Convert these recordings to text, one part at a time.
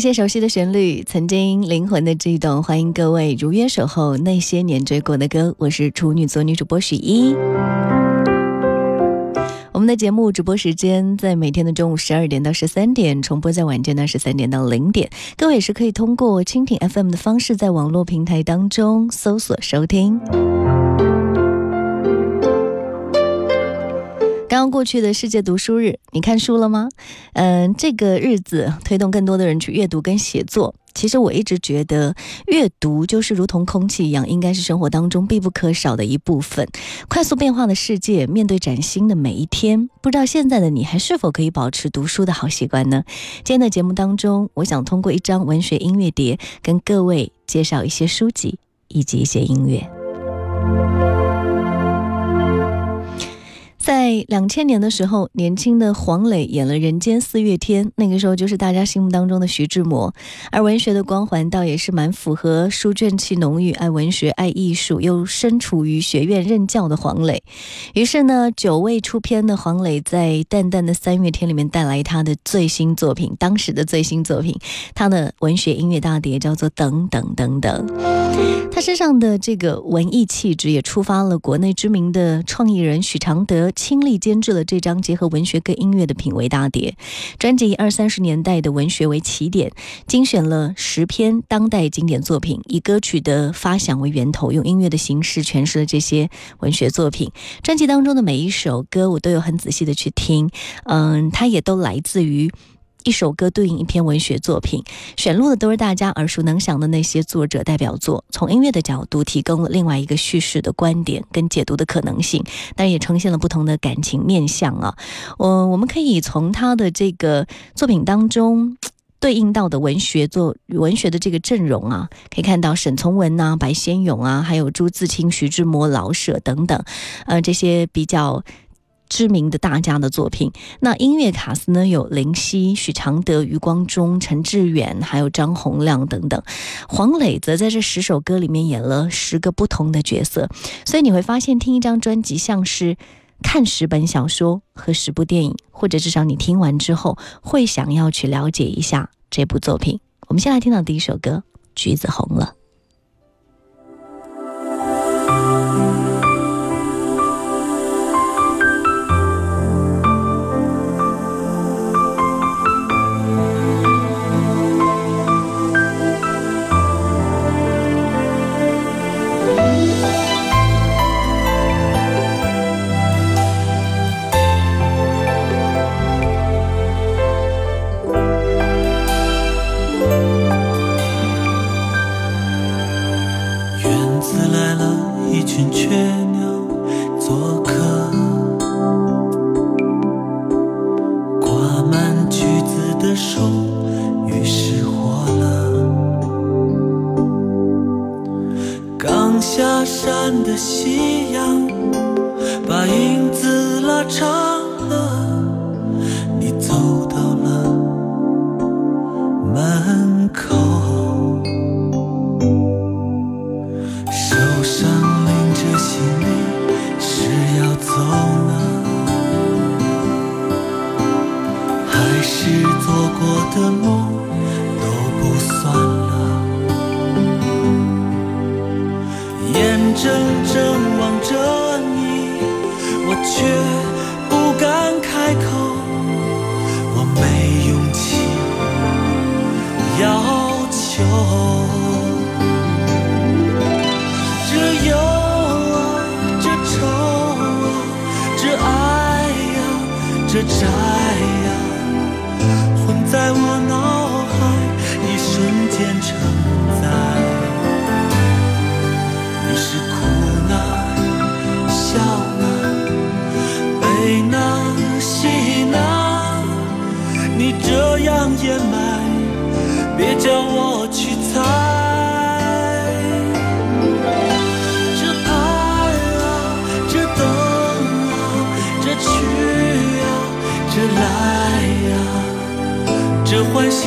一些熟悉的旋律，曾经灵魂的悸动，欢迎各位如约守候那些年追过的歌。我是处女座女主播许一。我们的节目直播时间在每天的中午十二点到十三点，重播在晚间的十三点到零点。各位也是可以通过蜻蜓 FM 的方式，在网络平台当中搜索收听。刚刚过去的世界读书日，你看书了吗？嗯，这个日子推动更多的人去阅读跟写作。其实我一直觉得，阅读就是如同空气一样，应该是生活当中必不可少的一部分。快速变化的世界，面对崭新的每一天，不知道现在的你还是否可以保持读书的好习惯呢？今天的节目当中，我想通过一张文学音乐碟，跟各位介绍一些书籍以及一些音乐。在两千年的时候，年轻的黄磊演了《人间四月天》，那个时候就是大家心目当中的徐志摩。而文学的光环倒也是蛮符合书卷气浓郁、爱文学、爱艺术，又身处于学院任教的黄磊。于是呢，久未出片的黄磊在淡淡的三月天里面带来他的最新作品，当时的最新作品，他的文学音乐大碟叫做《等等等等》。他身上的这个文艺气质也触发了国内知名的创意人许常德。倾力监制了这张结合文学跟音乐的品味大碟，专辑以二三十年代的文学为起点，精选了十篇当代经典作品，以歌曲的发响为源头，用音乐的形式诠释了这些文学作品。专辑当中的每一首歌，我都有很仔细的去听，嗯，它也都来自于。一首歌对应一篇文学作品，选录的都是大家耳熟能详的那些作者代表作。从音乐的角度，提供了另外一个叙事的观点跟解读的可能性，但也呈现了不同的感情面相啊。我我们可以从他的这个作品当中 对应到的文学作文学的这个阵容啊，可以看到沈从文呐、白先勇啊，还有朱自清、徐志摩、老舍等等，呃，这些比较。知名的大家的作品，那音乐卡司呢有林夕、许常德、余光中、陈志远，还有张洪亮等等。黄磊则在这十首歌里面演了十个不同的角色，所以你会发现，听一张专辑像是看十本小说和十部电影，或者至少你听完之后会想要去了解一下这部作品。我们先来听到第一首歌《橘子红了》。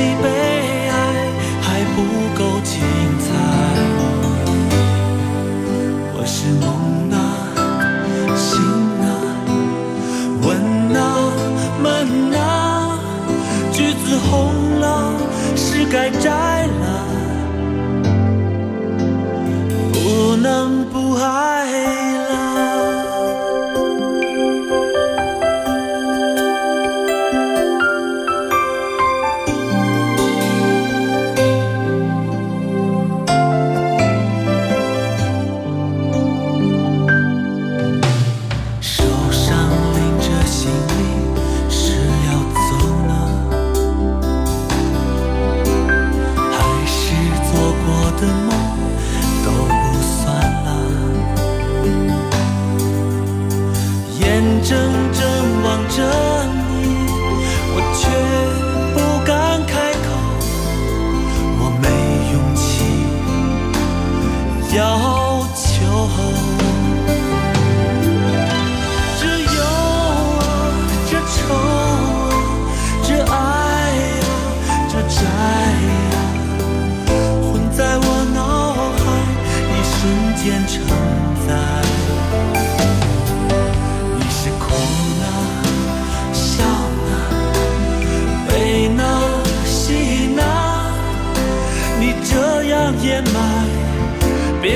这欢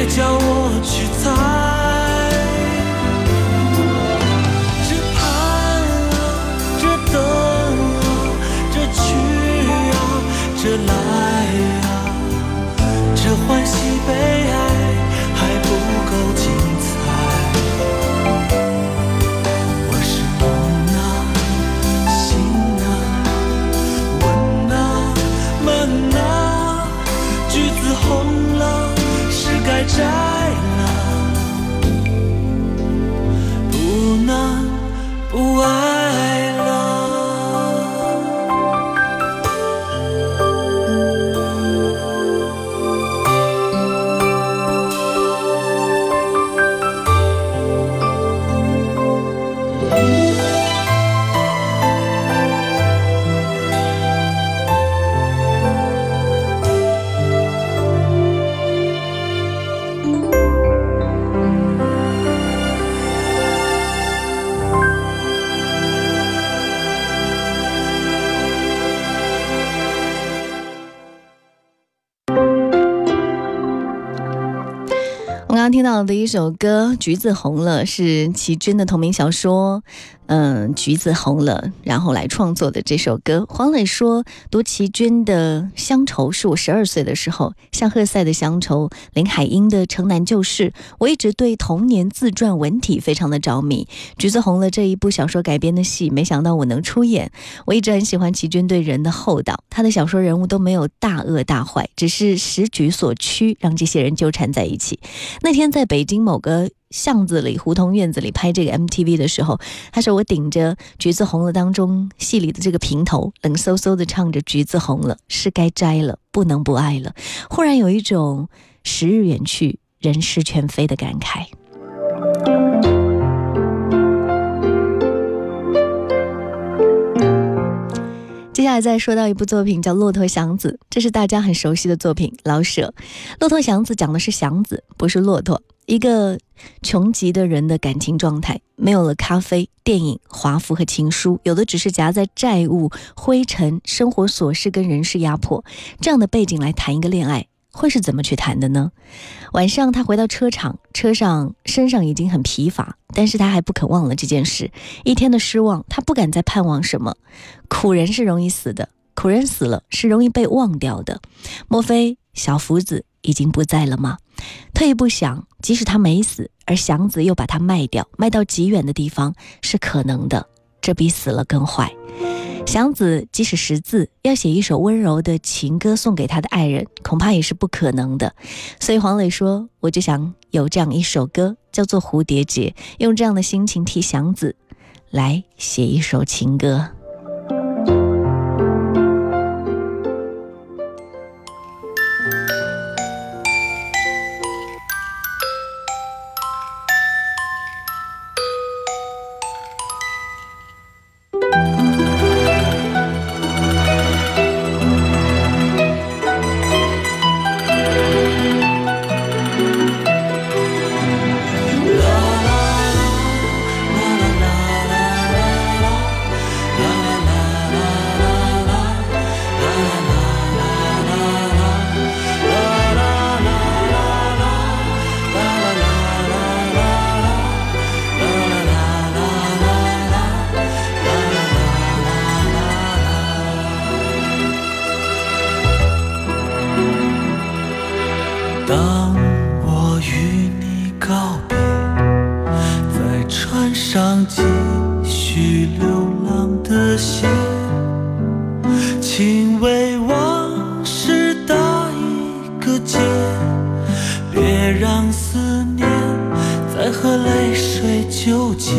别是刚听到的一首歌《橘子红了》是齐军的同名小说，嗯，橘子红了，然后来创作的这首歌。黄磊说，读齐军的《乡愁》是我十二岁的时候，向赫塞的《乡愁》，林海音的《城南旧事》，我一直对童年自传文体非常的着迷。《橘子红了》这一部小说改编的戏，没想到我能出演。我一直很喜欢齐军对人的厚道，他的小说人物都没有大恶大坏，只是时局所趋，让这些人纠缠在一起。那天在北京某个巷子里、胡同院子里拍这个 MTV 的时候，他说我顶着《橘子红了》当中戏里的这个平头，冷飕飕的唱着“橘子红了，是该摘了，不能不爱了”，忽然有一种时日远去、人事全非的感慨。来再说到一部作品叫《骆驼祥子》，这是大家很熟悉的作品。老舍，《骆驼祥子》讲的是祥子，不是骆驼。一个穷极的人的感情状态，没有了咖啡、电影、华服和情书，有的只是夹在债务、灰尘、生活琐事跟人事压迫这样的背景来谈一个恋爱。会是怎么去谈的呢？晚上他回到车场，车上身上已经很疲乏，但是他还不肯忘了这件事。一天的失望，他不敢再盼望什么。苦人是容易死的，苦人死了是容易被忘掉的，莫非小福子已经不在了吗？退一步想，即使他没死，而祥子又把他卖掉，卖到极远的地方是可能的，这比死了更坏。祥子即使识字，要写一首温柔的情歌送给他的爱人，恐怕也是不可能的。所以黄磊说：“我就想有这样一首歌，叫做《蝴蝶结》，用这样的心情替祥子来写一首情歌。”个结，别让思念再和泪水纠结。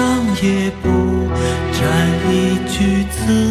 上也不沾一句词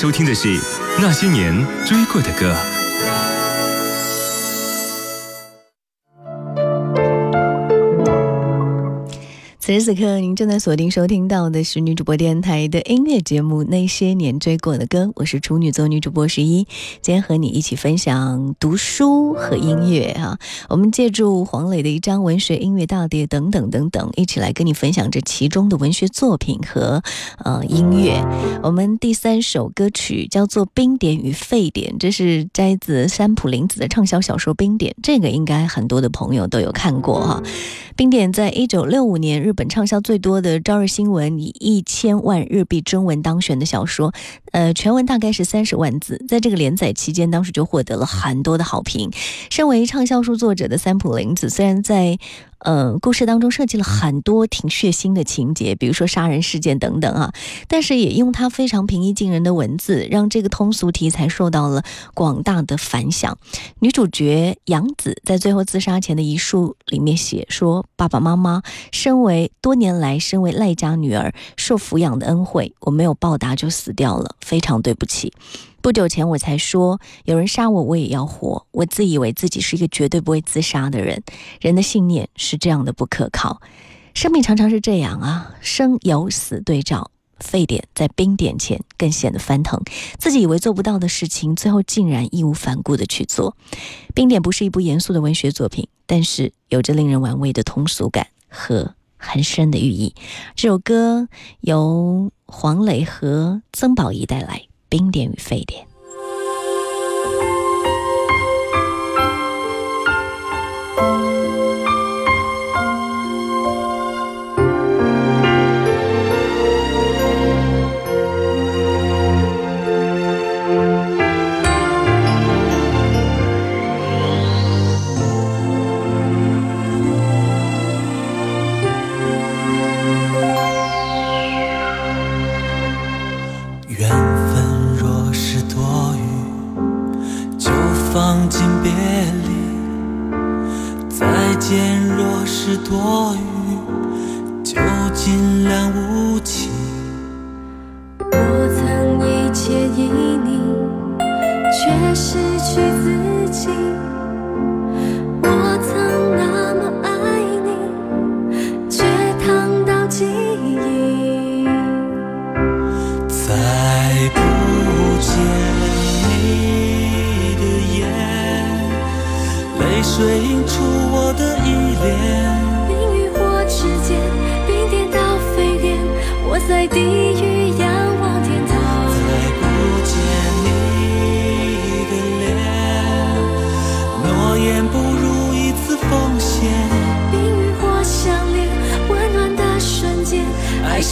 收听的是《那些年追过的歌》。此时此刻，您正在锁定收听到的是女主播电台的音乐节目《那些年追过的歌》，我是处女座女主播十一，今天和你一起分享读书和音乐哈。我们借助黄磊的一张文学音乐大碟等等等等，一起来跟你分享这其中的文学作品和呃音乐。我们第三首歌曲叫做《冰点与沸点》，这是摘自山浦林子的畅销小说《冰点》，这个应该很多的朋友都有看过哈。《冰点》在一九六五年日本。畅销最多的《朝日新闻》以一千万日币征文当选的小说，呃，全文大概是三十万字，在这个连载期间，当时就获得了很多的好评。身为畅销书作者的三浦林子，虽然在呃，故事当中设计了很多挺血腥的情节，比如说杀人事件等等啊，但是也用他非常平易近人的文字，让这个通俗题材受到了广大的反响。女主角杨子在最后自杀前的遗书里面写说：“爸爸妈妈，身为多年来身为赖家女儿受抚养的恩惠，我没有报答就死掉了，非常对不起。”不久前我才说，有人杀我，我也要活。我自以为自己是一个绝对不会自杀的人。人的信念是这样的不可靠，生命常常是这样啊，生有死对照，沸点在冰点前更显得翻腾。自己以为做不到的事情，最后竟然义无反顾的去做。冰点不是一部严肃的文学作品，但是有着令人玩味的通俗感和很深的寓意。这首歌由黄磊和曾宝仪带来。冰点与沸点。间若是多余，就尽量无情。我曾一切旖你，却失去。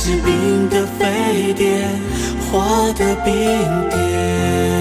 是冰的沸点，火的冰点。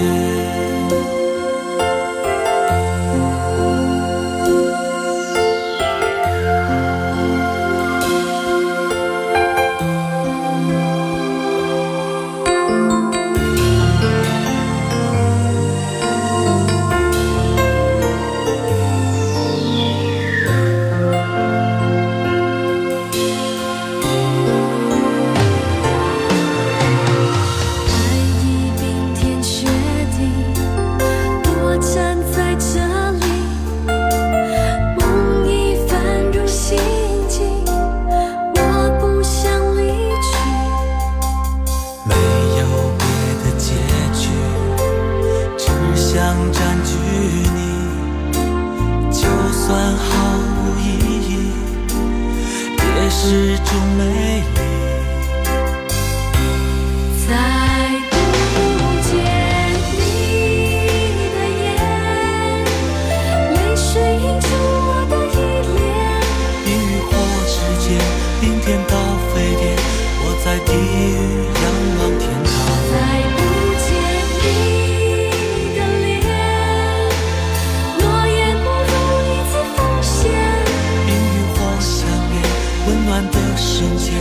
瞬间，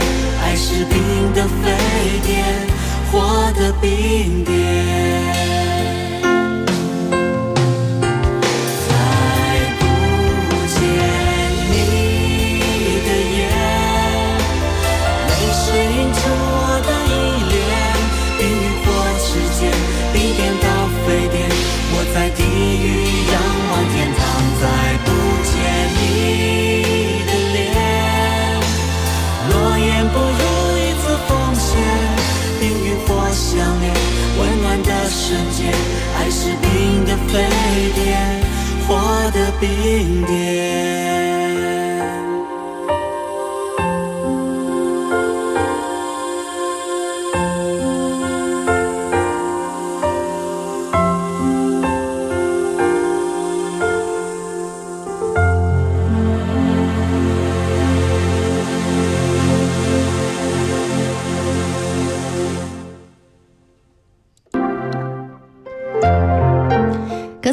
爱是冰的沸点，火的冰。冰点。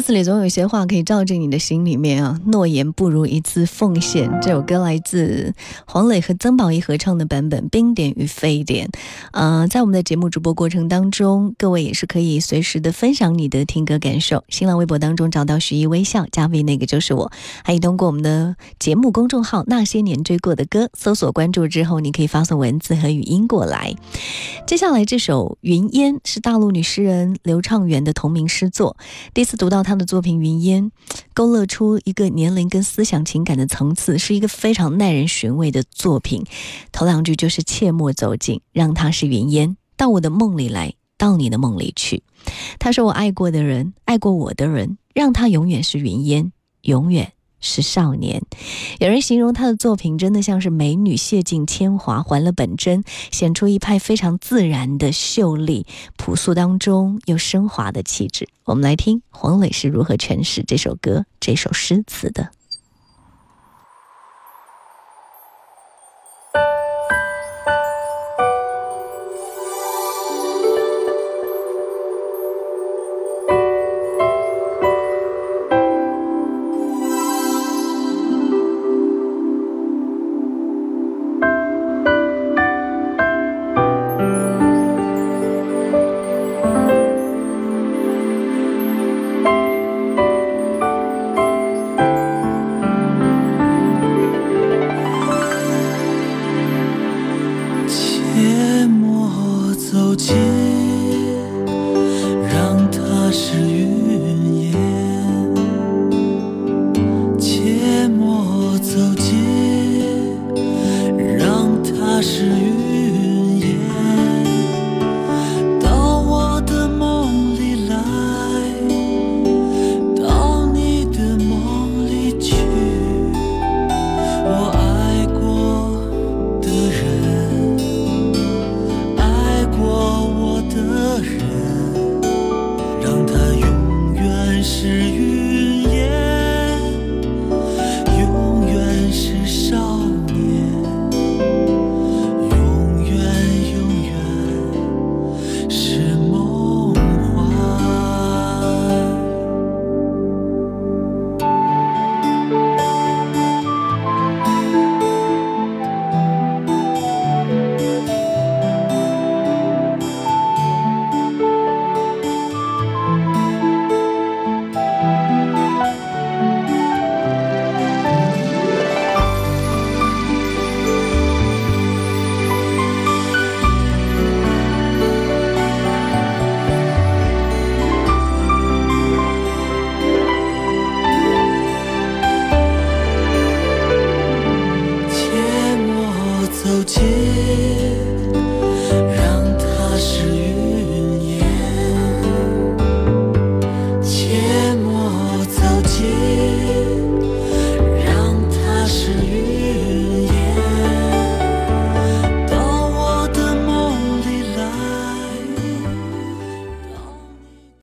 词里总有一些话可以照进你的心里面啊！诺言不如一次奉献。这首歌来自黄磊和曾宝仪合唱的版本《冰点与沸点》。呃，在我们的节目直播过程当中，各位也是可以随时的分享你的听歌感受。新浪微博当中找到徐艺微笑加 V，那个就是我。还可以通过我们的节目公众号“那些年追过的歌”搜索关注之后，你可以发送文字和语音过来。接下来这首《云烟》是大陆女诗人刘畅元的同名诗作。第一次读到。她的作品《云烟》勾勒出一个年龄跟思想情感的层次，是一个非常耐人寻味的作品。头两句就是“切莫走近，让他是云烟，到我的梦里来，到你的梦里去。”他说：“我爱过的人，爱过我的人，让他永远是云烟，永远。”是少年，有人形容他的作品真的像是美女卸尽铅华还了本真，显出一派非常自然的秀丽，朴素当中又升华的气质。我们来听黄磊是如何诠释这首歌、这首诗词的。